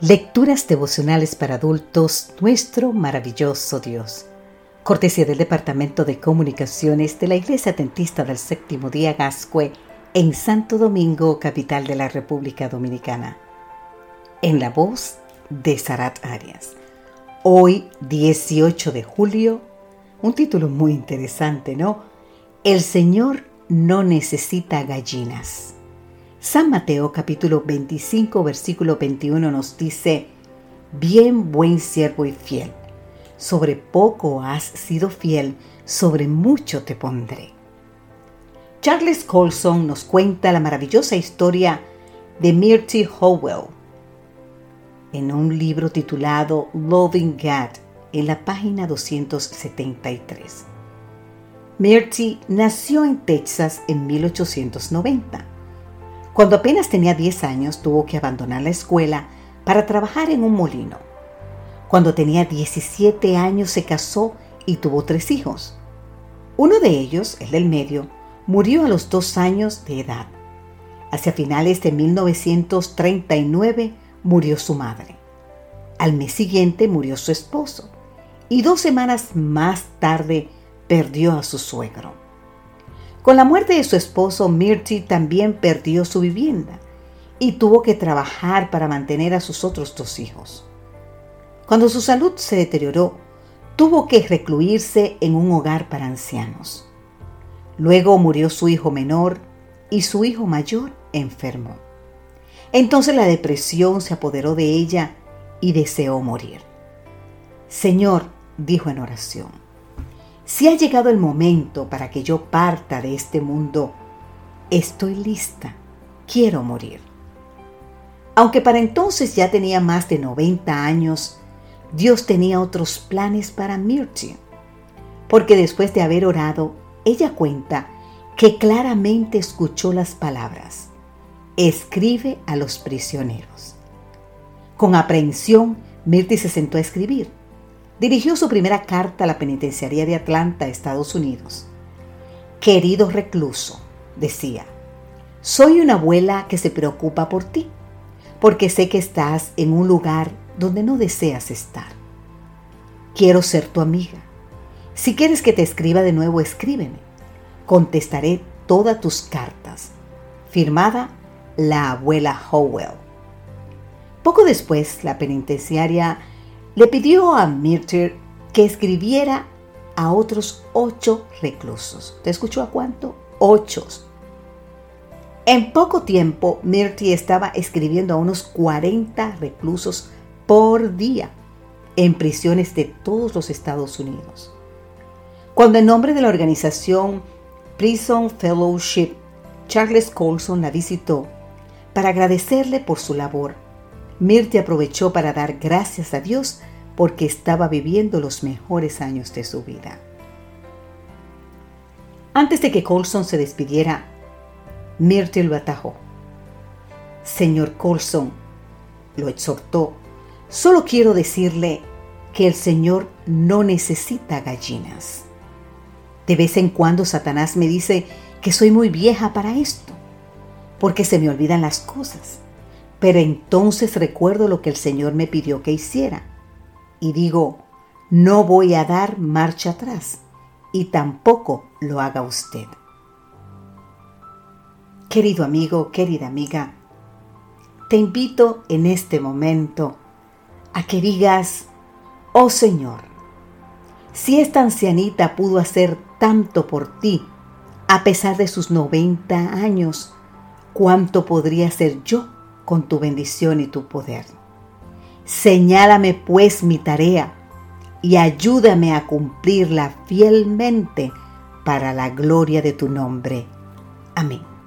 Lecturas devocionales para adultos, nuestro maravilloso Dios. Cortesía del Departamento de Comunicaciones de la Iglesia Adventista del Séptimo Día Gascue en Santo Domingo, capital de la República Dominicana. En la voz de Sarat Arias. Hoy, 18 de julio, un título muy interesante, ¿no? El Señor no necesita gallinas. San Mateo capítulo 25 versículo 21 nos dice, Bien buen siervo y fiel, sobre poco has sido fiel, sobre mucho te pondré. Charles Colson nos cuenta la maravillosa historia de Myrtle Howell en un libro titulado Loving God en la página 273. Myrtle nació en Texas en 1890 cuando apenas tenía 10 años tuvo que abandonar la escuela para trabajar en un molino. Cuando tenía 17 años se casó y tuvo tres hijos. Uno de ellos, el del medio, murió a los dos años de edad. Hacia finales de 1939 murió su madre. Al mes siguiente murió su esposo y dos semanas más tarde perdió a su suegro. Con la muerte de su esposo, Mirti también perdió su vivienda y tuvo que trabajar para mantener a sus otros dos hijos. Cuando su salud se deterioró, tuvo que recluirse en un hogar para ancianos. Luego murió su hijo menor y su hijo mayor enfermó. Entonces la depresión se apoderó de ella y deseó morir. Señor, dijo en oración, si ha llegado el momento para que yo parta de este mundo, estoy lista, quiero morir. Aunque para entonces ya tenía más de 90 años, Dios tenía otros planes para Myrtle, porque después de haber orado, ella cuenta que claramente escuchó las palabras, escribe a los prisioneros. Con aprehensión, Myrtle se sentó a escribir dirigió su primera carta a la penitenciaría de Atlanta, Estados Unidos. Querido recluso, decía, soy una abuela que se preocupa por ti, porque sé que estás en un lugar donde no deseas estar. Quiero ser tu amiga. Si quieres que te escriba de nuevo, escríbeme. Contestaré todas tus cartas. Firmada la abuela Howell. Poco después, la penitenciaria le pidió a Myrtle que escribiera a otros ocho reclusos. ¿Te escuchó a cuánto? Ocho. En poco tiempo, Myrtle estaba escribiendo a unos 40 reclusos por día en prisiones de todos los Estados Unidos. Cuando en nombre de la organización Prison Fellowship, Charles Colson la visitó para agradecerle por su labor, Mirte aprovechó para dar gracias a Dios porque estaba viviendo los mejores años de su vida. Antes de que Colson se despidiera, Myrtle lo atajó. Señor Colson, lo exhortó, solo quiero decirle que el Señor no necesita gallinas. De vez en cuando Satanás me dice que soy muy vieja para esto, porque se me olvidan las cosas. Pero entonces recuerdo lo que el Señor me pidió que hiciera y digo, no voy a dar marcha atrás y tampoco lo haga usted. Querido amigo, querida amiga, te invito en este momento a que digas, oh Señor, si esta ancianita pudo hacer tanto por ti a pesar de sus 90 años, ¿cuánto podría hacer yo con tu bendición y tu poder? Señálame pues mi tarea y ayúdame a cumplirla fielmente para la gloria de tu nombre. Amén.